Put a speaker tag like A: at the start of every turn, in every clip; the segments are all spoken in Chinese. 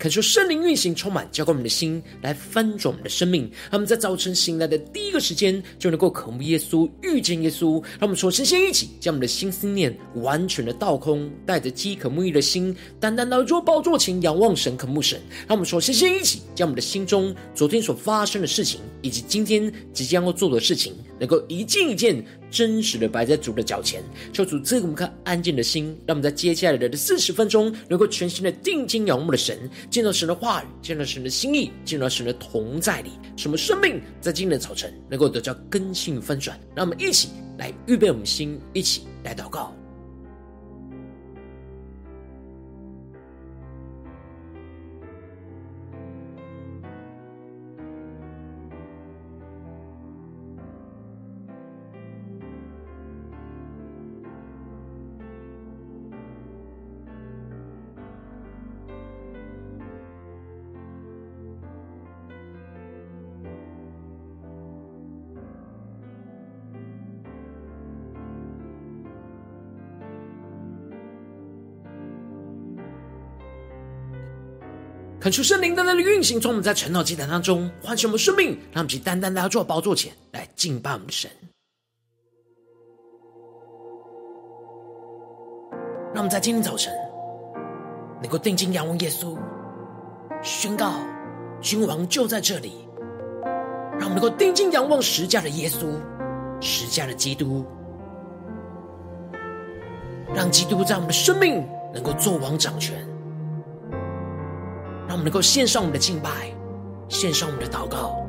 A: 恳求圣灵运行，充满浇灌我们的心，来翻转我们的生命。让我们在早晨醒来的第一个时间，就能够渴慕耶稣，遇见耶稣。让我们说先先一起将我们的心思念完全的倒空，带着饥渴沐浴的心，单单来到宝座前仰望神，渴慕神。让我们说先先一起将我们的心中昨天所发生的事情，以及今天即将要做的事情，能够一件一件真实的摆在主的脚前，求主赐给我们颗安静的心，让我们在接下来的四十分钟，能够全心的定睛仰慕的神。见到神的话语，见到神的心意，见到神的同在里，什么生命在今天的早晨能够得到更新翻转？让我们一起来预备我们心，一起来祷告。恳求圣灵单单的运行，从我们在晨祷祭坛当中唤醒我们生命，让我们去单单的来到宝座前来敬拜我们的神。让我们在今天早晨能够定睛仰望耶稣，宣告君王就在这里。让我们能够定睛仰望十架的耶稣，十架的基督，让基督在我们的生命能够作王掌权。让我们能够献上我们的敬拜，献上我们的祷告，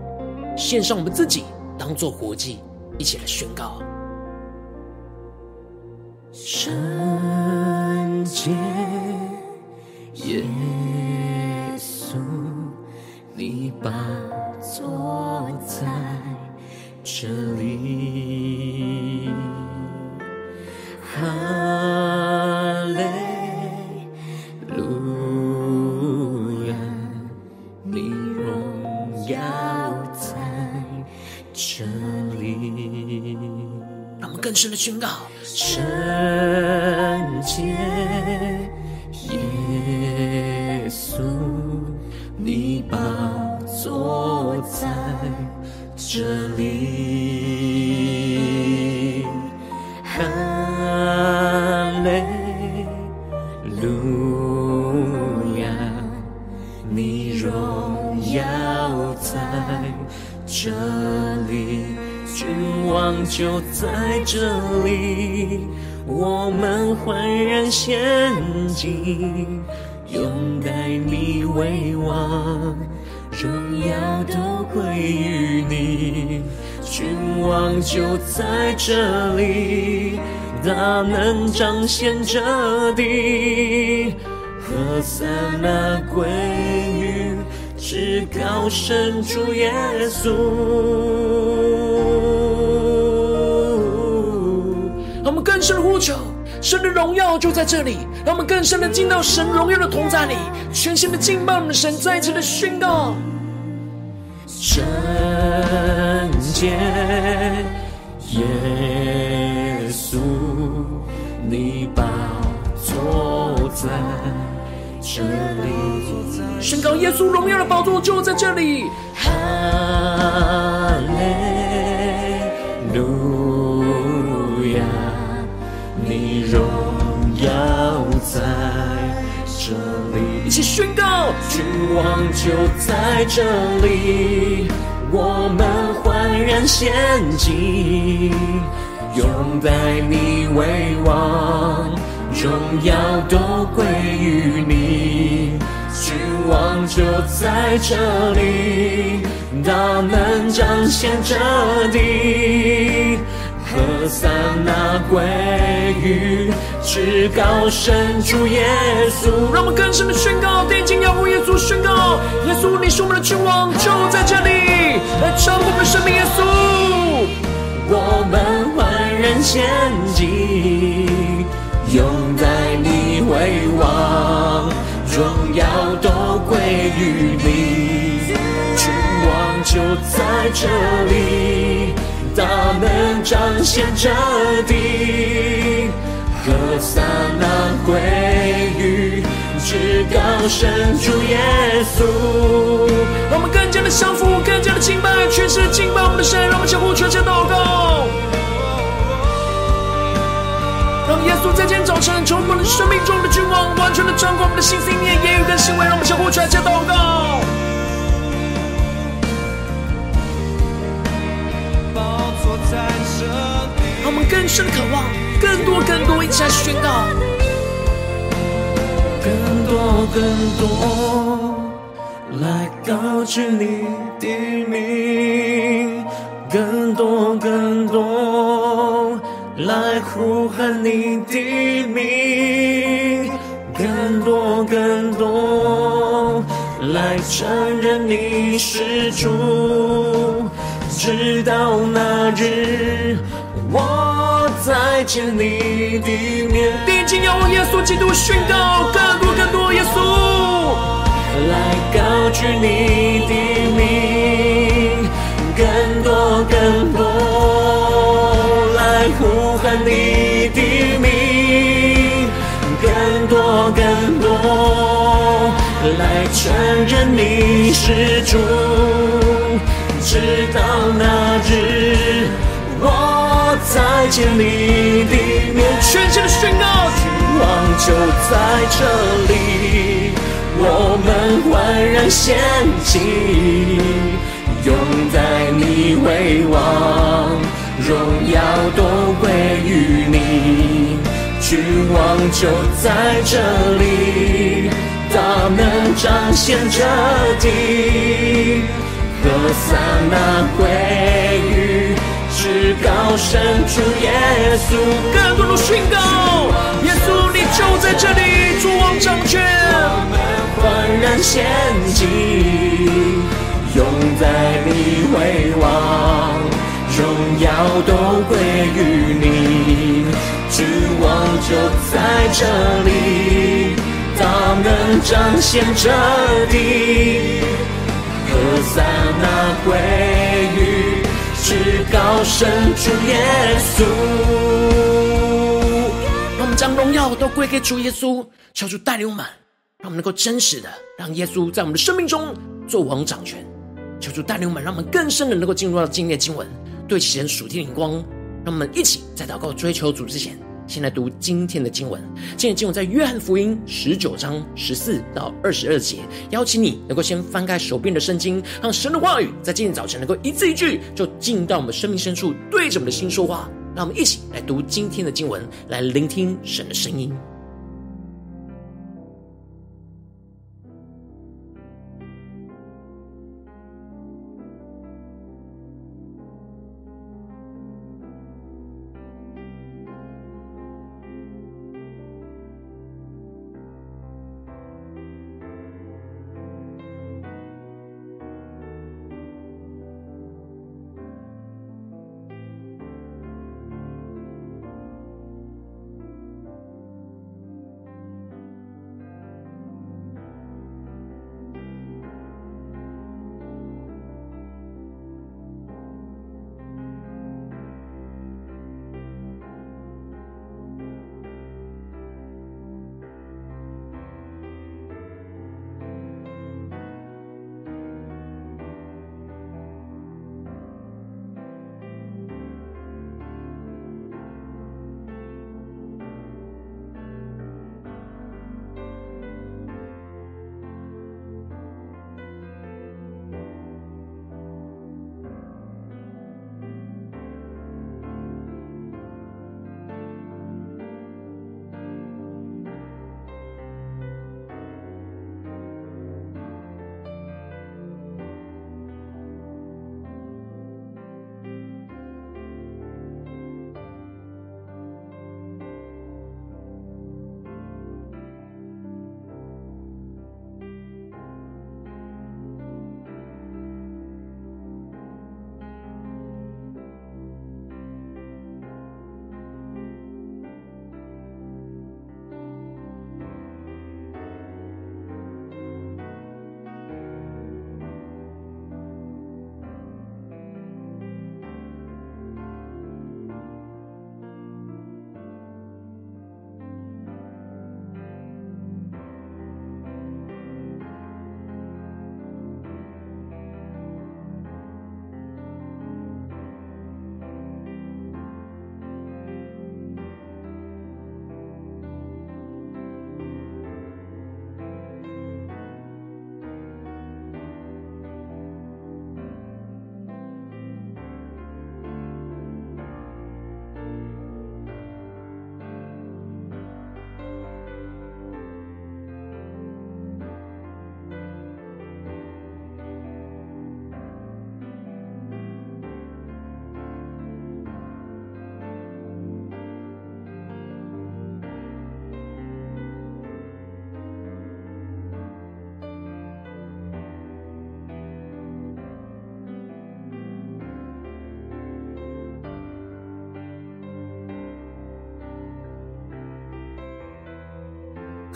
A: 献上我们自己，当做活祭，一起来宣告。
B: 圣洁耶稣，你把坐在这里。
A: 更深的宣告，
B: 圣洁这里，我们焕然献祭，拥戴你为王，荣耀都归于你。君王就在这里，大能彰显这地，何塞那归于至高神主耶
A: 稣。更深的呼求，神的荣耀就在这里。让我们更深的进到神荣耀的同在里，全新的敬拜我们的神，再一次的宣告：
B: 圣洁耶稣，你宝座在这里。
A: 宣告耶稣荣耀的宝座就在这里。
B: 哈
A: 起宣告，
B: 君王就在这里，我们焕然献祭，拥戴你为王，荣耀都归于你。君王就在这里，大能彰显这地。何塞那归于至高神主耶稣。
A: 让我们更深的宣告，定睛仰望耶稣，宣告耶稣，你是我们的君王，就在这里，来唱我们的生命。耶稣，
B: 我们万人献祭，拥戴你为王，荣耀都归于你。君王就在这里，大能彰显着地，何撒那归于至高神主耶稣。
A: 让我们更加的降服，更加的敬拜，全是敬拜我们的神。让我们相互全心祷告，让耶稣在今天早晨成为我们生命中的君王，完全的掌管我们的心思念、言语跟行为。让我们相互全心祷告。让我们更深的渴望，更多更多，一起来宣告，
B: 更多更多来告知你的名，更多更多来呼喊你的名，更多更多来承认你是主。直到那日，再见你的面。
A: 定睛仰望耶稣基督，宣告更多更多耶稣，
B: 来高举你的名，更多更多来呼喊你的名，更多更多来承认你是主。直到那，再见你的面，
A: 全心的宣告，
B: 君王就在这里，我们焕然献祭，拥在你为王，荣耀都归于你。君王就在这里，大能彰显这地。何撒那归至高神主耶稣，
A: 更多的宣告，耶稣你就在这里，主王掌权，
B: 我们欢然仙境，拥在你为王，荣耀都归于你，君王就在这里，大能彰显这地。何撒那归至高神主耶稣。
A: 让我们将荣耀都归给主耶稣，求主带领我们，让我们能够真实的让耶稣在我们的生命中做王掌权。求主带领我们，让我们更深的能够进入到今天的经文，对齐神属天灵光。让我们一起在祷告追求主之前。先来读今天的经文。今天的经文在约翰福音十九章十四到二十二节。邀请你能够先翻开手边的圣经，让神的话语在今天早晨能够一字一句就进到我们生命深处，对着我们的心说话。让我们一起来读今天的经文，来聆听神的声音。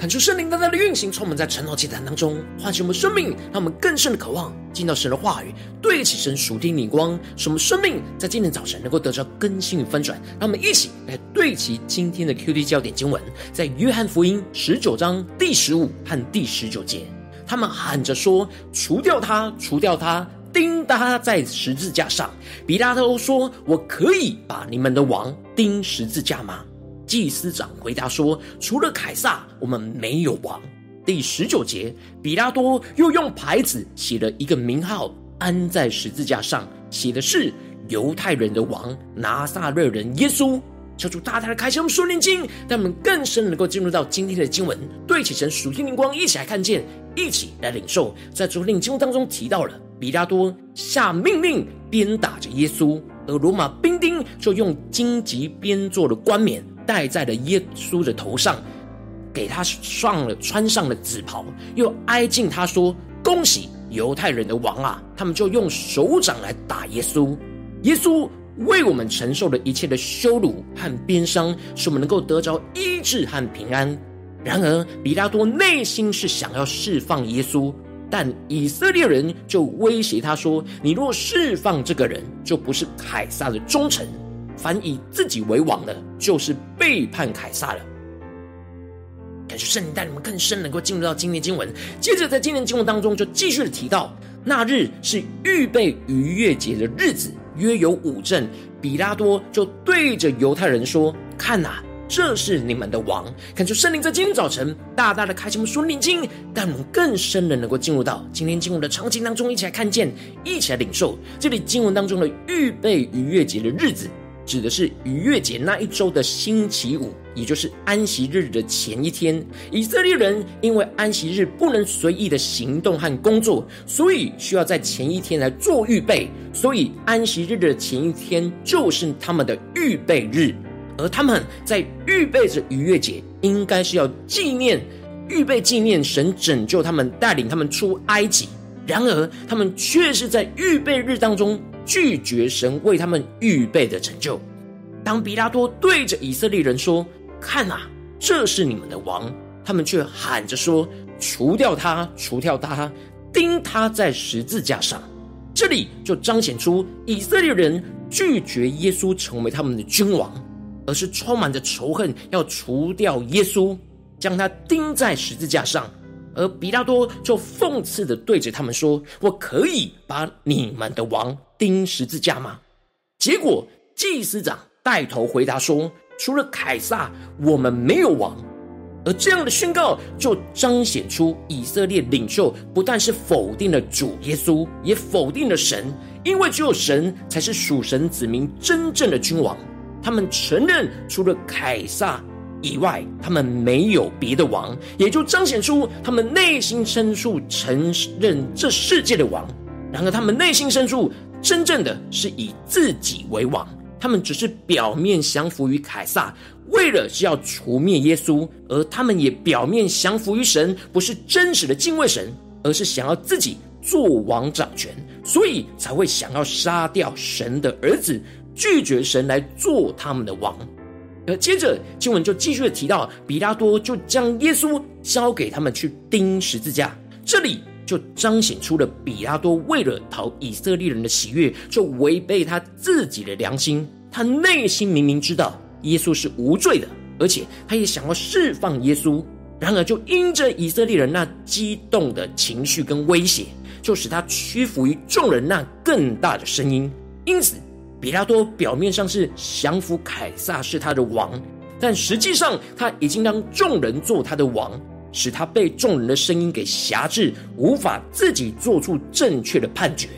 A: 看出圣灵大大的运行，充满在晨祷祭坛当中，唤醒我们生命，让我们更深的渴望进到神的话语，对得起神属天灵光，使我们生命在今天早晨能够得到更新与翻转。让我们一起来对齐今天的 QD 焦点经文，在约翰福音十九章第十五和第十九节，他们喊着说：“除掉他，除掉他，钉他在十字架上。”比拉多说：“我可以把你们的王钉十字架吗？”祭司长回答说：“除了凯撒，我们没有王。”第十九节，彼拉多又用牌子写了一个名号，安在十字架上，写的是“犹太人的王，拿撒勒人耶稣”。求主大大的开启我们属灵经，让我们更深能够进入到今天的经文，对起神属天灵光，一起来看见，一起来领受。在主领经文当中提到了，彼拉多下命令鞭打着耶稣，而罗马兵丁就用荆棘编做了冠冕。戴在了耶稣的头上，给他上了穿上了紫袍，又挨近他说：“恭喜犹太人的王啊！”他们就用手掌来打耶稣。耶稣为我们承受了一切的羞辱和鞭伤，使我们能够得着医治和平安。然而，彼拉多内心是想要释放耶稣，但以色列人就威胁他说：“你若释放这个人，就不是凯撒的忠臣。”凡以自己为王的，就是背叛凯撒了。感谢圣灵带你们更深，能够进入到今天经文。接着在今天经文当中，就继续的提到，那日是预备逾越节的日子，约有五阵。比拉多就对着犹太人说：“看呐，这是你们的王。”感谢圣灵在今天早晨大大的开启我们属灵经，带我们更深的能够进入到今天经文的场景当中，一起来看见，一起来领受这里经文当中的预备逾越节的日子。指的是逾越节那一周的星期五，也就是安息日的前一天。以色列人因为安息日不能随意的行动和工作，所以需要在前一天来做预备。所以安息日的前一天就是他们的预备日，而他们在预备着逾越节，应该是要纪念、预备纪念神拯救他们、带领他们出埃及。然而，他们却是在预备日当中。拒绝神为他们预备的成就。当比拉多对着以色列人说：“看啊，这是你们的王。”他们却喊着说：“除掉他，除掉他，钉他在十字架上。”这里就彰显出以色列人拒绝耶稣成为他们的君王，而是充满着仇恨，要除掉耶稣，将他钉在十字架上。而彼拉多就讽刺的对着他们说：“我可以把你们的王钉十字架吗？”结果祭司长带头回答说：“除了凯撒，我们没有王。”而这样的宣告就彰显出以色列领袖不但是否定了主耶稣，也否定了神，因为只有神才是属神子民真正的君王。他们承认除了凯撒。以外，他们没有别的王，也就彰显出他们内心深处承认这世界的王。然而，他们内心深处真正的是以自己为王。他们只是表面降服于凯撒，为了是要除灭耶稣；而他们也表面降服于神，不是真实的敬畏神，而是想要自己做王掌权，所以才会想要杀掉神的儿子，拒绝神来做他们的王。而接着经文就继续的提到，彼拉多就将耶稣交给他们去钉十字架。这里就彰显出了彼拉多为了讨以色列人的喜悦，就违背他自己的良心。他内心明明知道耶稣是无罪的，而且他也想要释放耶稣，然而就因着以色列人那激动的情绪跟威胁，就使他屈服于众人那更大的声音。因此。比拉多表面上是降服凯撒是他的王，但实际上他已经让众人做他的王，使他被众人的声音给挟制，无法自己做出正确的判决。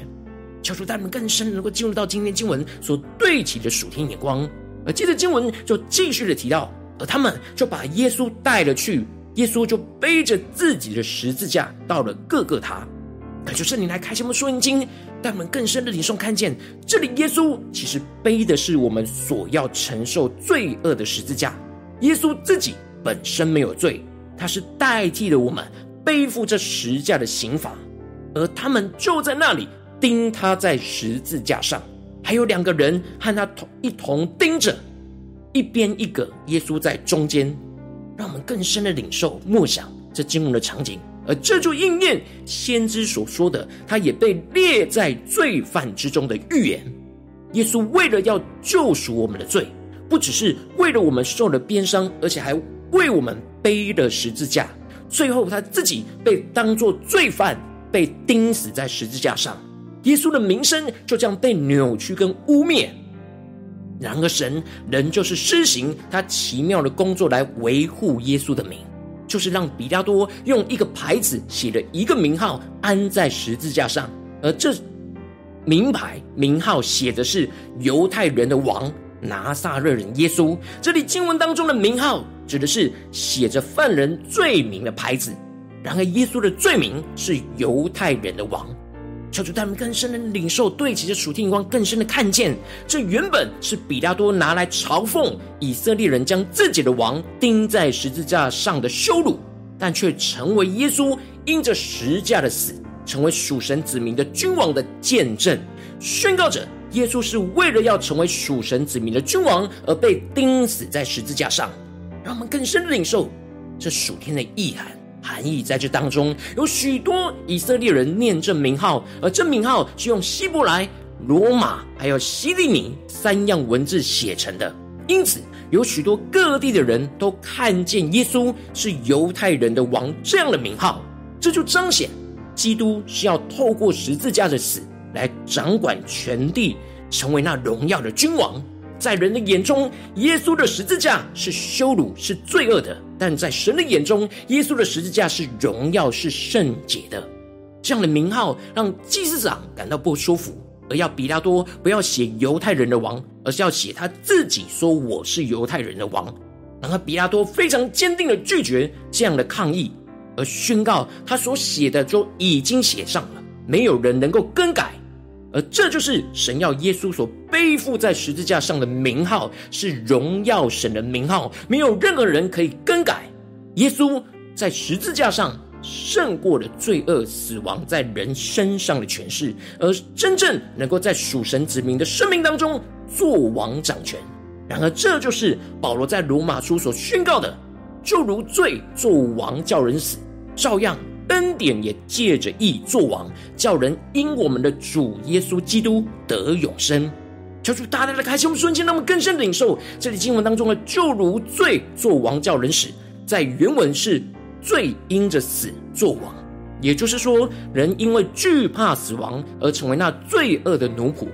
A: 求主带领更深，能够进入到今天经文所对齐的属天眼光。而接着经文就继续的提到，而他们就把耶稣带了去，耶稣就背着自己的十字架到了各各他。感谢圣灵来开启我们属灵经，但我们更深的领受看见，这里耶稣其实背的是我们所要承受罪恶的十字架。耶稣自己本身没有罪，他是代替了我们背负这十架的刑罚，而他们就在那里钉他在十字架上，还有两个人和他同一同钉着，一边一个，耶稣在中间。让我们更深的领受默想这经文的场景，而这就应验先知所说的，他也被列在罪犯之中的预言。耶稣为了要救赎我们的罪，不只是为了我们受了鞭伤，而且还为我们背了十字架，最后他自己被当作罪犯，被钉死在十字架上。耶稣的名声就这样被扭曲跟污蔑。然而，神仍旧是施行他奇妙的工作来维护耶稣的名，就是让比拉多用一个牌子写了一个名号安在十字架上，而这名牌名号写的是犹太人的王拿撒勒人耶稣。这里经文当中的名号指的是写着犯人罪名的牌子，然而耶稣的罪名是犹太人的王。求主带我们更深的领受，对齐着属天眼光，更深的看见，这原本是彼拉多拿来嘲讽以色列人将自己的王钉在十字架上的羞辱，但却成为耶稣因着十字架的死，成为属神子民的君王的见证，宣告着耶稣是为了要成为属神子民的君王而被钉死在十字架上，让我们更深的领受这属天的意涵。含义在这当中，有许多以色列人念这名号，而这名号是用希伯来、罗马还有希利尼三样文字写成的。因此，有许多各地的人都看见耶稣是犹太人的王这样的名号，这就彰显基督是要透过十字架的死来掌管全地，成为那荣耀的君王。在人的眼中，耶稣的十字架是羞辱，是罪恶的；但在神的眼中，耶稣的十字架是荣耀，是圣洁的。这样的名号让祭司长感到不舒服，而要比拉多不要写犹太人的王，而是要写他自己说我是犹太人的王。然而，比拉多非常坚定的拒绝这样的抗议，而宣告他所写的就已经写上了，没有人能够更改。而这就是神要耶稣所背负在十字架上的名号，是荣耀神的名号，没有任何人可以更改。耶稣在十字架上胜过了罪恶、死亡在人身上的权势，而真正能够在属神子民的生命当中做王掌权。然而，这就是保罗在罗马书所宣告的：就如罪做王叫人死，照样。恩典也借着义作王，叫人因我们的主耶稣基督得永生。求主大大的开启我们瞬间，让我们更深的领受这里经文当中的“就如罪作王叫人死”，在原文是“罪因着死作王”，也就是说，人因为惧怕死亡而成为那罪恶的奴仆；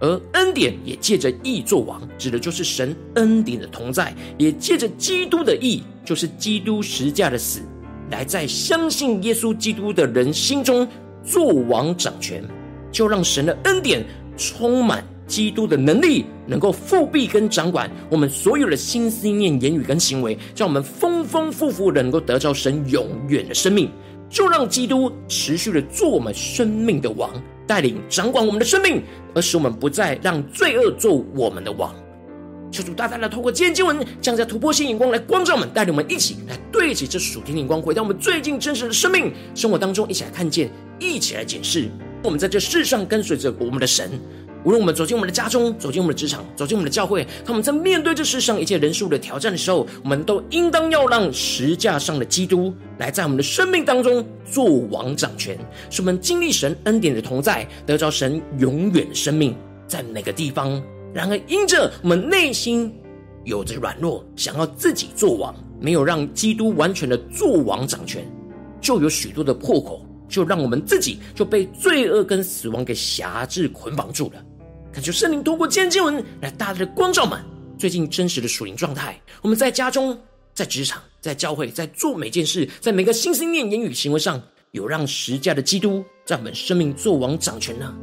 A: 而恩典也借着义作王，指的就是神恩典的同在，也借着基督的义，就是基督十架的死。来在相信耶稣基督的人心中做王掌权，就让神的恩典充满基督的能力，能够覆庇跟掌管我们所有的心思念、言语跟行为，让我们丰丰富富的能够得着神永远的生命。就让基督持续的做我们生命的王，带领掌管我们的生命，而使我们不再让罪恶做我们的王。求主大大的透过今天经文，将这突破性眼光来光照我们，带领我们一起来对齐这属天的眼光，回到我们最近真实的生命生活当中，一起来看见，一起来检视。我们在这世上跟随着我们的神，无论我们走进我们的家中，走进我们的职场，走进我们的教会，他们在面对这世上一切人数的挑战的时候，我们都应当要让十架上的基督来在我们的生命当中做王掌权，使我们经历神恩典的同在，得着神永远的生命，在每个地方。然而，因着我们内心有着软弱，想要自己做王，没有让基督完全的做王掌权，就有许多的破口，就让我们自己就被罪恶跟死亡给辖制捆绑住了。恳求圣灵通过今天经文来大大的光照们最近真实的属灵状态。我们在家中、在职场、在教会，在做每件事，在每个心思念、言语、行为上，有让十架的基督在我们生命做王掌权呢，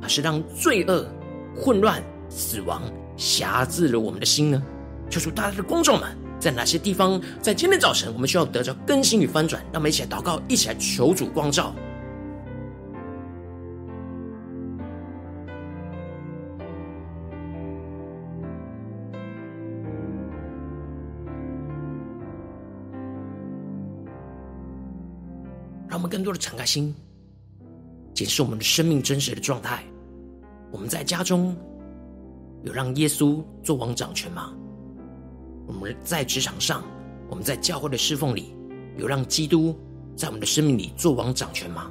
A: 还是让罪恶混乱？死亡辖制了我们的心呢？求主大大的光照们，在哪些地方，在今天早晨，我们需要得着更新与翻转？让我们一起来祷告，一起来求主光照。让我们更多的敞开心，检视我们的生命真实的状态。我们在家中。有让耶稣做王掌权吗？我们在职场上，我们在教会的侍奉里，有让基督在我们的生命里做王掌权吗？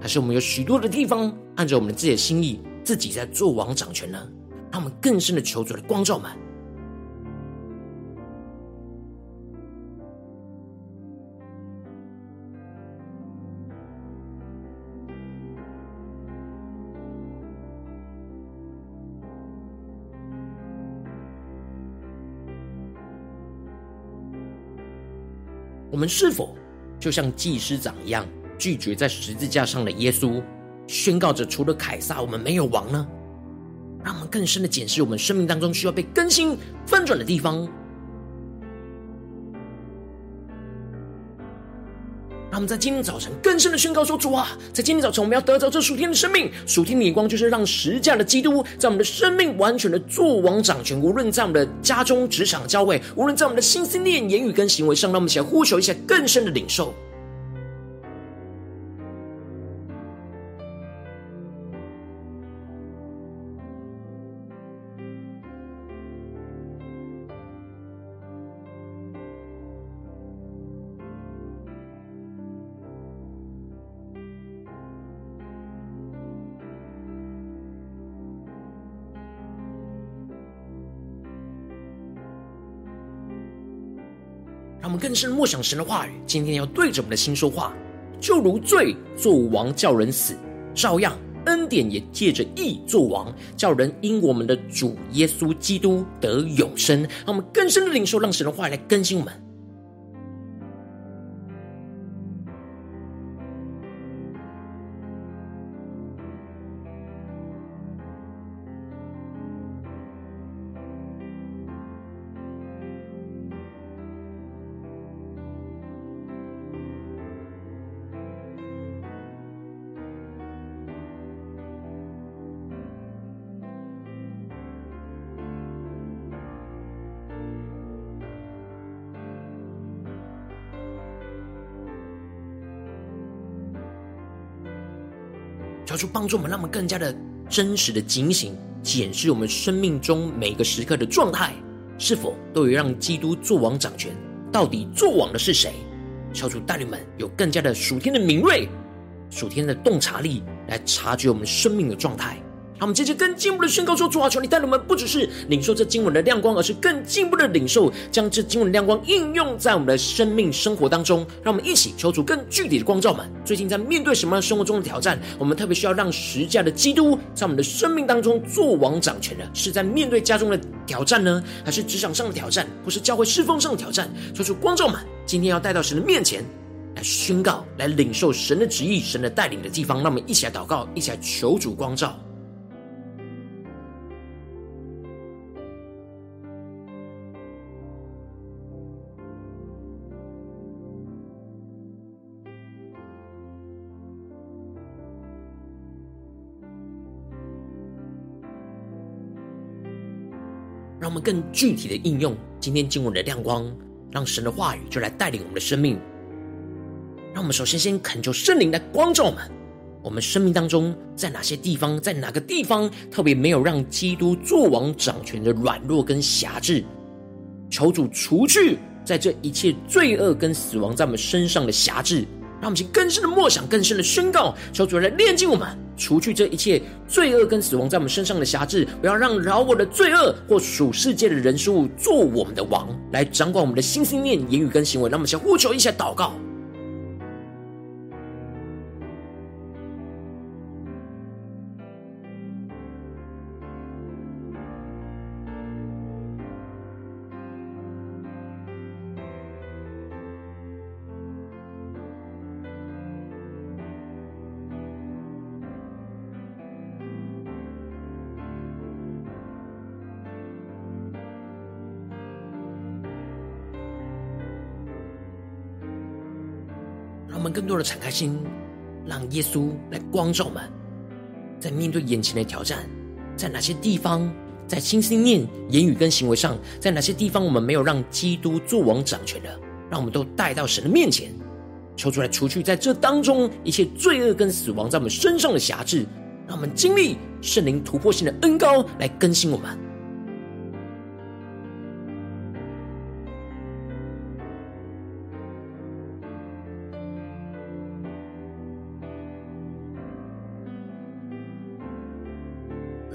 A: 还是我们有许多的地方，按照我们自己的心意，自己在做王掌权呢？让我们更深的求主的光照们。我们是否就像祭司长一样，拒绝在十字架上的耶稣，宣告着除了凯撒，我们没有王呢？让我们更深的检视我们生命当中需要被更新、翻转的地方。我们在今天早晨更深的宣告说：“主啊，在今天早晨，我们要得着这属天的生命。属天的眼光就是让十架的基督在我们的生命完全的做王掌权。无论在我们的家中、职场、教会，无论在我们的心思念、言语跟行为上，让我们一起来呼求一下更深的领受。”更深默想神的话语。今天要对着我们的心说话，就如罪作王叫人死，照样恩典也借着义作王，叫人因我们的主耶稣基督得永生。让我们更深的领受，让神的话语来更新我们。求主帮助我们，让我们更加的真实的警醒，检视我们生命中每个时刻的状态，是否都有让基督做王掌权？到底做王的是谁？求主带领们有更加的属天的敏锐、属天的洞察力，来察觉我们生命的状态。让我们接着更进一步的宣告说：“主啊，求你带领我们，不只是领受这经文的亮光，而是更进一步的领受，将这经文的亮光应用在我们的生命生活当中。让我们一起求主更具体的光照们。最近在面对什么样生活中的挑战？我们特别需要让十架的基督在我们的生命当中作王掌权的，是在面对家中的挑战呢，还是职场上的挑战，或是教会侍奉上的挑战？求主光照们，今天要带到神的面前来宣告，来领受神的旨意、神的带领的地方。让我们一起来祷告，一起来求主光照。”让我们更具体的应用今天经文的亮光，让神的话语就来带领我们的生命。让我们首先先恳求圣灵来光照我们，我们生命当中在哪些地方，在哪个地方特别没有让基督作王掌权的软弱跟辖制，求主除去在这一切罪恶跟死亡在我们身上的辖制。让我们去更深的默想，更深的宣告，求主来炼净我们，除去这一切罪恶跟死亡在我们身上的辖制，不要让饶我的罪恶或属世界的人事物做我们的王，来掌管我们的心、心念、言语跟行为。让我们先呼求一下，祷告。多的敞开心，让耶稣来光照我们，在面对眼前的挑战，在哪些地方，在心、心、念、言语跟行为上，在哪些地方我们没有让基督作王掌权的，让我们都带到神的面前，求出来除去在这当中一切罪恶跟死亡在我们身上的辖制，让我们经历圣灵突破性的恩膏来更新我们。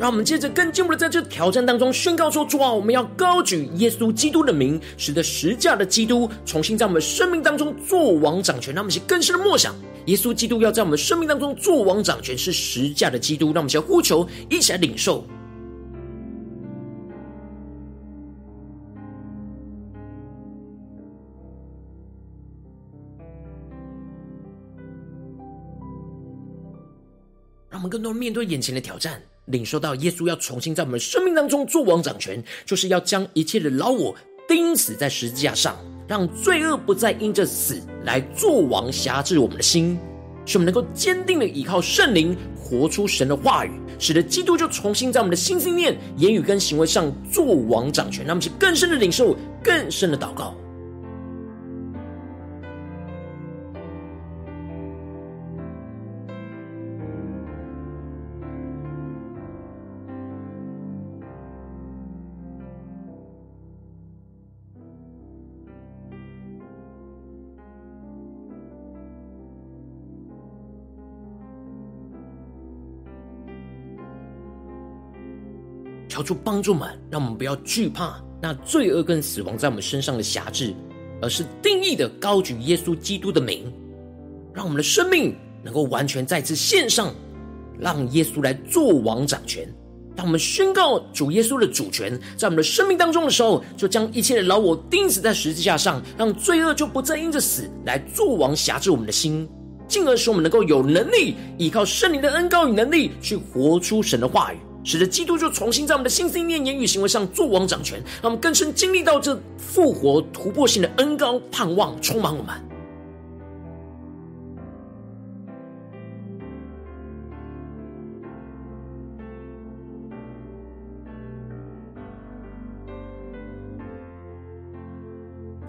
A: 让我们接着更进一步的在这挑战当中宣告说：主啊，我们要高举耶稣基督的名，使得十架的基督重新在我们生命当中作王掌权。让我们去更深的默想，耶稣基督要在我们生命当中作王掌权，是十架的基督。让我们先呼求，一起来领受。让我们更多面对眼前的挑战，领受到耶稣要重新在我们生命当中作王掌权，就是要将一切的老我钉死在十字架上，让罪恶不再因着死来做王辖制我们的心，使我们能够坚定的依靠圣灵，活出神的话语，使得基督就重新在我们的心、心念、言语跟行为上作王掌权。让我们去更深的领受，更深的祷告。求主帮助们，让我们不要惧怕那罪恶跟死亡在我们身上的辖制，而是定义的高举耶稣基督的名，让我们的生命能够完全再次献上，让耶稣来做王掌权。当我们宣告主耶稣的主权在我们的生命当中的时候，就将一切的老我钉死在十字架上，让罪恶就不再因着死来做王辖制我们的心，进而使我们能够有能力依靠圣灵的恩膏与能力，去活出神的话语。使得基督就重新在我们的心、思念、言语、行为上做王掌权，让我们更深经历到这复活突破性的恩膏盼望充满我们。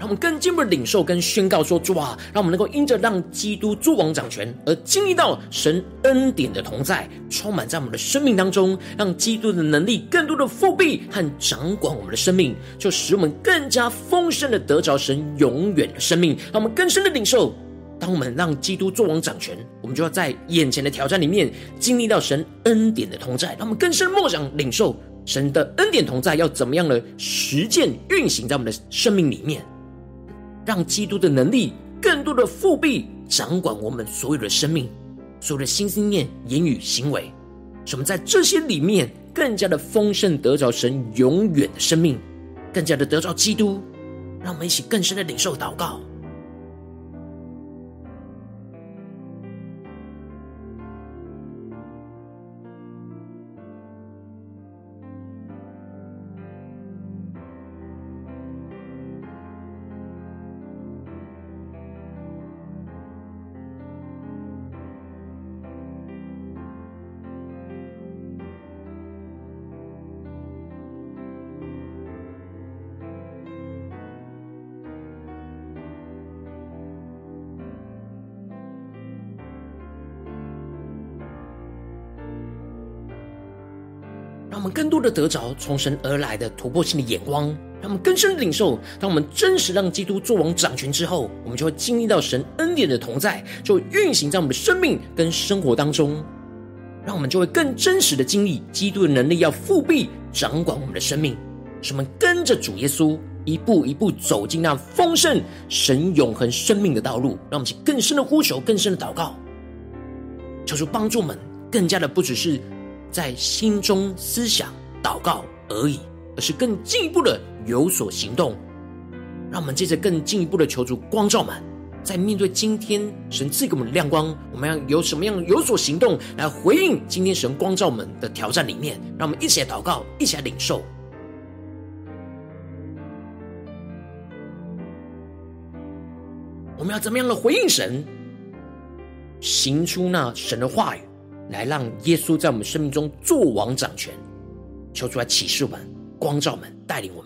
A: 我们更进一步的领受跟宣告说：主啊，让我们能够因着让基督作王掌权，而经历到神恩典的同在，充满在我们的生命当中，让基督的能力更多的覆庇和掌管我们的生命，就使我们更加丰盛的得着神永远的生命。让我们更深的领受，当我们让基督作王掌权，我们就要在眼前的挑战里面经历到神恩典的同在。让我们更深默想领受神的恩典同在，要怎么样的实践运行在我们的生命里面。让基督的能力更多的复辟掌管我们所有的生命，所有的心、思念、言语、行为，使我们在这些里面更加的丰盛，得着神永远的生命，更加的得着基督。让我们一起更深的领受祷告。更多的得着从神而来的突破性的眼光，让我们更深的领受。当我们真实让基督作王掌权之后，我们就会经历到神恩典的同在，就运行在我们的生命跟生活当中。让我们就会更真实的经历基督的能力，要复辟掌管我们的生命，使我们跟着主耶稣一步一步走进那丰盛神永恒生命的道路。让我们去更深的呼求，更深的祷告，求主帮助我们，更加的不只是。在心中思想祷告而已，而是更进一步的有所行动。让我们接着更进一步的求主光照们，在面对今天神赐给我们的亮光，我们要有什么样有所行动来回应今天神光照们的挑战里面？让我们一起来祷告，一起来领受。我们要怎么样的回应神，行出那神的话语？来让耶稣在我们生命中做王掌权，求主来启示我们、光照我们、带领我们。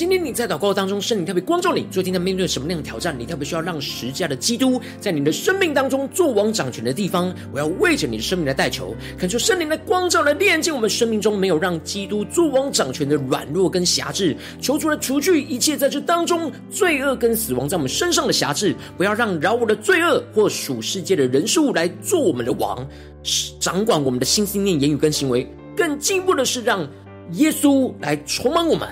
A: 今天你在祷告当中，圣灵特别光照你，最近在面对什么样的挑战？你特别需要让十架的基督在你的生命当中作王掌权的地方，我要为着你的生命来代求，恳求圣灵的光照来炼净我们生命中没有让基督作王掌权的软弱跟辖制，求主来除去一切在这当中罪恶跟死亡在我们身上的辖制，不要让饶我的罪恶或属世界的人事物来做我们的王，掌管我们的心思念、言语跟行为。更进一步的是，让耶稣来充满我们。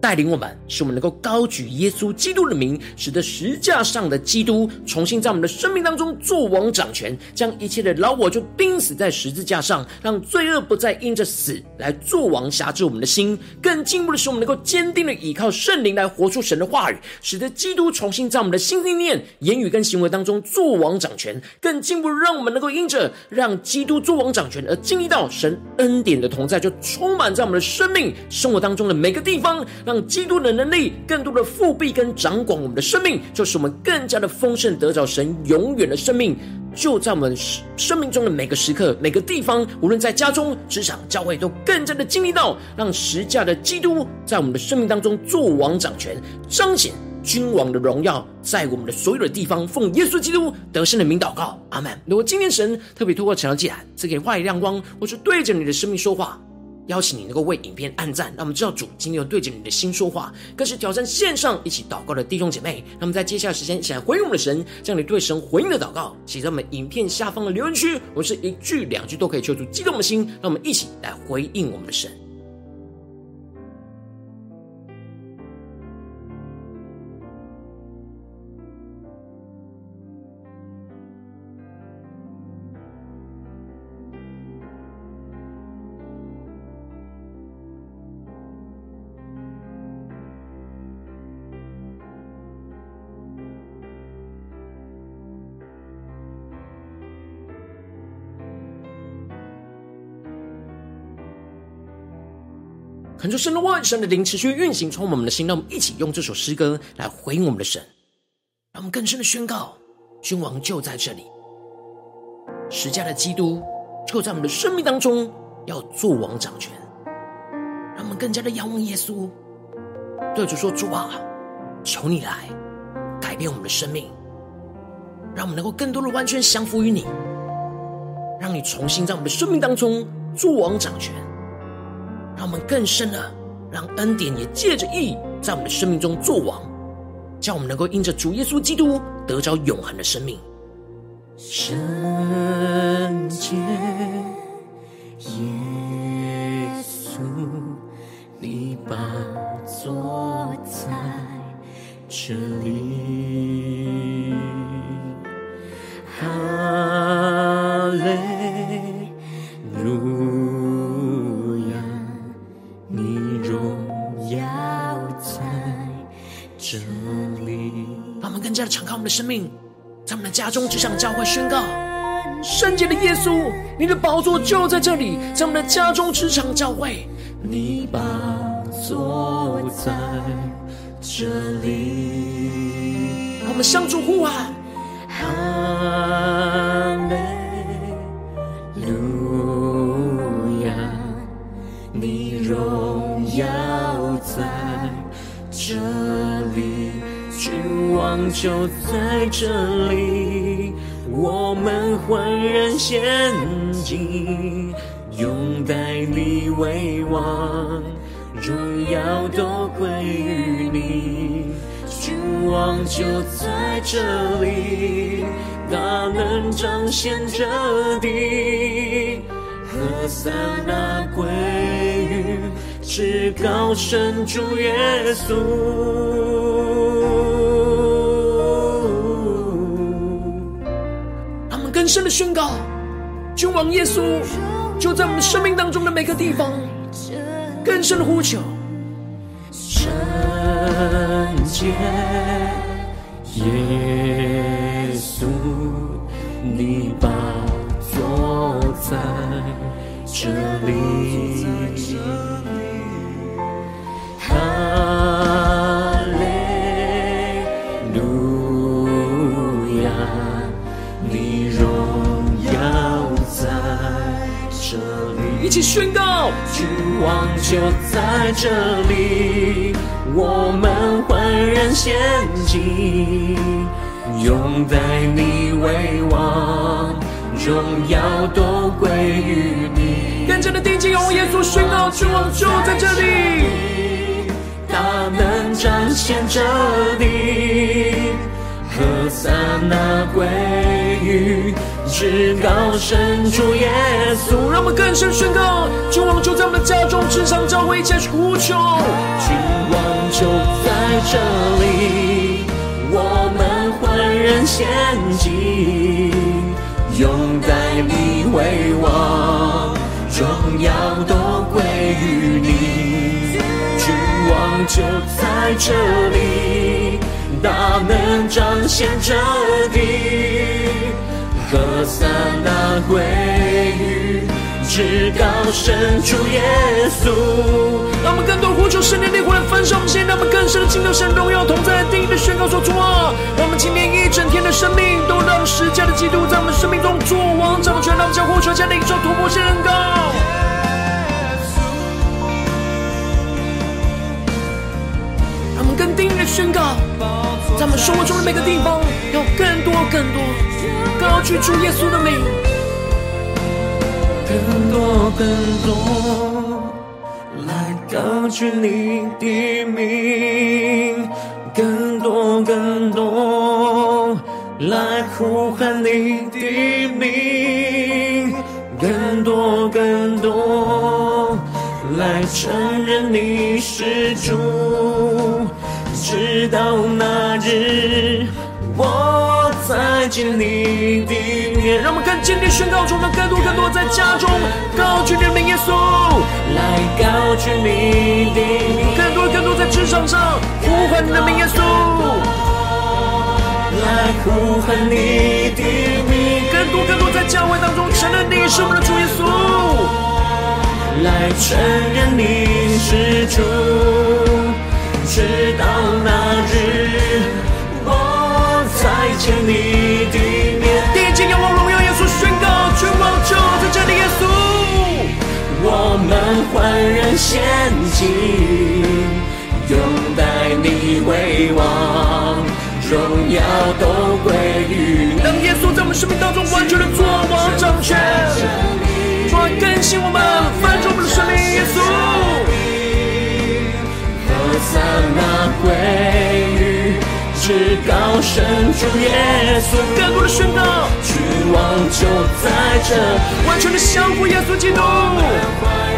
A: 带领我们，使我们能够高举耶稣基督的名，使得十架上的基督重新在我们的生命当中作王掌权，将一切的老我就钉死在十字架上，让罪恶不再因着死来作王辖制我们的心。更进一步的是，我们能够坚定的依靠圣灵来活出神的话语，使得基督重新在我们的心、意念、言语跟行为当中作王掌权。更进一步，让我们能够因着让基督作王掌权而经历到神恩典的同在，就充满在我们的生命生活当中的每个地方。让基督的能力更多的复辟跟掌管我们的生命，就是我们更加的丰盛，得着神永远的生命，就在我们生命中的每个时刻、每个地方，无论在家中、职场、教会，都更加的经历到，让十架的基督在我们的生命当中作王掌权，彰显君王的荣耀，在我们的所有的地方，奉耶稣基督得胜的名祷告，阿门。如果今天神特别透过晨祷祭坛赐给话语亮光，或是对着你的生命说话。邀请你能够为影片按赞，那我们知道主今天有对着你的心说话，更是挑战线上一起祷告的弟兄姐妹。那么在接下来时间，一起来回应我们的神，将你对神回应的祷告写在我们影片下方的留言区。我是一句两句都可以求出激动的心，让我们一起来回应我们的神。恳求神的万、神的灵持续运行，充满我们的心。让我们一起用这首诗歌来回应我们的神，让我们更深的宣告：君王就在这里，十架的基督就在我们的生命当中要做王掌权。让我们更加的仰望耶稣，对主说：主啊，求你来改变我们的生命，让我们能够更多的完全降服于你，让你重新在我们的生命当中做王掌权。让我们更深的，让恩典也借着义在我们的生命中作王，叫我们能够因着主耶稣基督得着永恒的生命。
B: 圣洁耶稣，你宝座在
A: 这加的敞开我们的生命，在我们的家中，只想教会宣告：圣洁的耶稣，你的宝座就在这里，在我们的家中，职场教会，
B: 你宝座在这里。
A: 让我们向主呼喊：
B: 哈利路亚，你荣耀在这里。君王就在这里，我们欢然仙境，拥戴你为王，荣耀都归于你。君王就在这里，大能彰显这地。何散那归于至高神主耶
A: 稣。更深的宣告：君王耶稣就在我们生命当中的每个地方，更深的呼求。
B: 圣洁耶稣，你宝座在这里。就在这里，我们欢然仙境，拥戴你为王，荣耀都归于你。
A: 更加的定睛，用耶稣宣告，君王就在这里，
B: 大能彰显这地，和散那归于至高神主耶稣。
A: 让我们更深宣告，君王就在我们家中，职场教会，一起来呼求。
B: 君王就在这里，我们焕然献祭，拥戴你为王，荣耀都归于你。君王就在这里，大能彰显着地，和散那归于至高深处耶稣。
A: 让我们更多呼求圣灵的灵魂焚烧我们心，让我们更深的进入神荣耀同在，定义的宣告说：主啊，让我们今天一整天的生命都让十架的基督在我们生命中作王掌权，让我们将呼求将领受突破性恩膏。让我们更定义的宣告，在我们生活中的每个地方，有更多更多高举主耶稣的名。
B: 更多更多来高举你的名，更多更多来呼喊你的名，更多更多来承认你是主，直到那日见你的面。
A: 让我们更坚定宣告，我们更多更多在家中高举你的名，耶稣，
B: 来高举你的名；
A: 更多更多在职场上呼唤你的名，耶稣，
B: 来呼喊你的名；
A: 更多更多在教会当中承认你是我们的主耶稣，
B: 来承认你是主，直到那日我再见你欢然献祭，拥戴你为王，荣耀都归于你。
A: 当耶稣在我们生命当中完全的作
B: 至高神主耶稣，
A: 更多的宣告，
B: 君王就在这，
A: 完全的降服耶稣基督，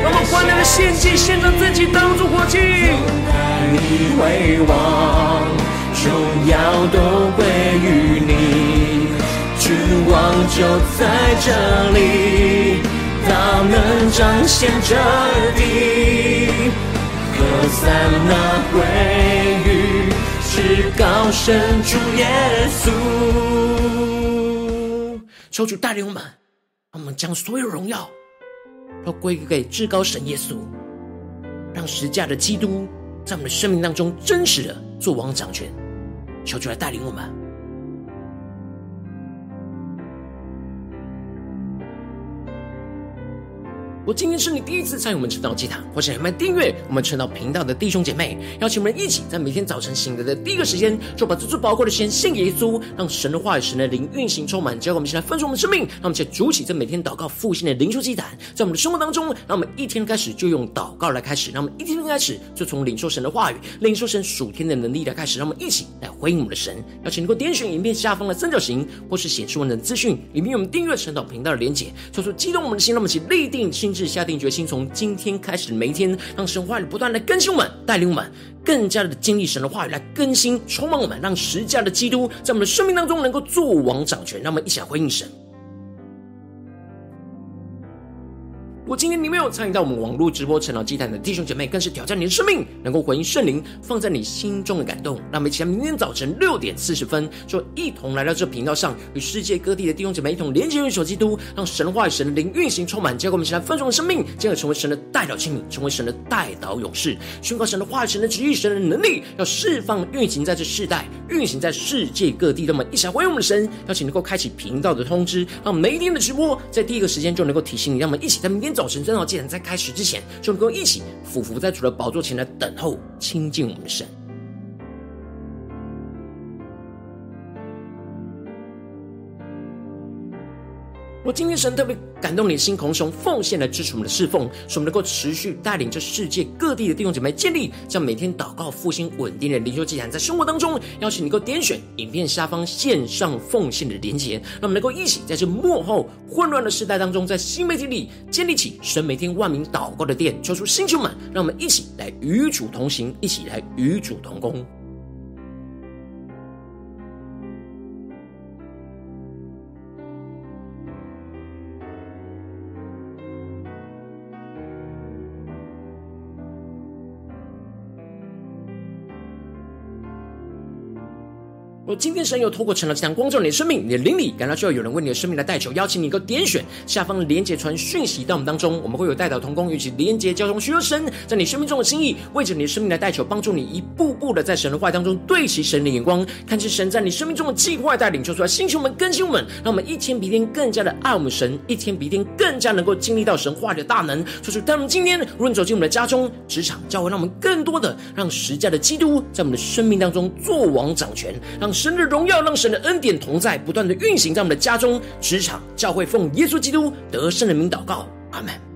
A: 让我们欢乐的献祭，献上自己当作活祭。
B: 你为王，荣耀都归于你，君王就在这里，大能彰显这地，和散那归至高神主耶稣。
A: 求主带领我们，让我们将所有荣耀都归给至高神耶稣，让十架的基督在我们的生命当中真实的做王掌权。求主来带领我们。我今天是你第一次参与我们晨祷祭坛，或是还没订阅我们晨祷频道的弟兄姐妹，邀请我们一起在每天早晨醒来的第一个时间，就把这最宝贵的时间献给耶稣，让神的话语、神的灵运行充满，交给我们，一起来分盛我们生命，让我们一起筑起这每天祷告复兴的灵修祭坛，在我们的生活当中，让我们一天开始就用祷告来开始，让我们一天开始就从领受神的话语、领受神属天的能力来开始，让我们一起来回应我们的神。邀请能够点选影片下方的三角形，或是显示文的资讯，里面有我们订阅晨祷频道的连结，说出激动我们的心，让我们一起立定心志，下定决心。从今天开始每一天，让神话语不断的更新我们，带领我们更加的经历神的话语来更新、充满我们，让十架的基督在我们的生命当中能够做王掌权。让我们一起回应神。果今天你没有参与到我们网络直播晨祷祭坛的弟兄姐妹，更是挑战你的生命，能够回应圣灵放在你心中的感动。让我们一起来，明天早晨六点四十分，就一同来到这频道上，与世界各地的弟兄姐妹一同连接、元首基督，让神话与神的灵运行充满，结果我们一起来分盛的生命，进而成为神的代祷亲民，成为神的代祷勇士，宣告神的话语、神的旨意、神的能力，要释放运行在这世代，运行在世界各地。让我们一起来回应我们的神，邀请能够开启频道的通知，让每一天的直播在第一个时间就能够提醒你。让我们一起在明天早早晨尊奥，既然在开始之前，就能够一起俯伏在主的宝座前来等候亲近我们的神。我今天神特别感动你的心，空胸奉献来支持我们的侍奉，使我们能够持续带领这世界各地的弟兄姐妹建立这样每天祷告复兴稳定的灵修祭坛，在生活当中，邀请你能够点选影片下方线上奉献的连结，让我们能够一起在这幕后混乱的时代当中，在新媒体里建立起神每天万名祷告的殿，求出星球们，让我们一起来与主同行，一起来与主同工。今天神又透过晨祷祭坛光照你的生命，你的灵里感到需要有人为你的生命来代求，邀请你一个点选下方的连结传讯息到我们当中，我们会有代祷同工，与其连结交通，寻求神在你生命中的心意，为着你的生命来代求，帮助你一步步的在神的话当中对齐神的眼光，看见神在你生命中的计划带领，求出来，星球们更新我们，让我们一天比一天更加的爱我们神，一天比一天更加能够经历到神话的大能。求主，当我们今天无论走进我们的家中、职场、教会，让我们更多的让十架的基督在我们的生命当中作王掌权，让神的荣耀让。神的恩典同在，不断的运行在我们的家中、职场、教会，奉耶稣基督得胜的名祷告，阿门。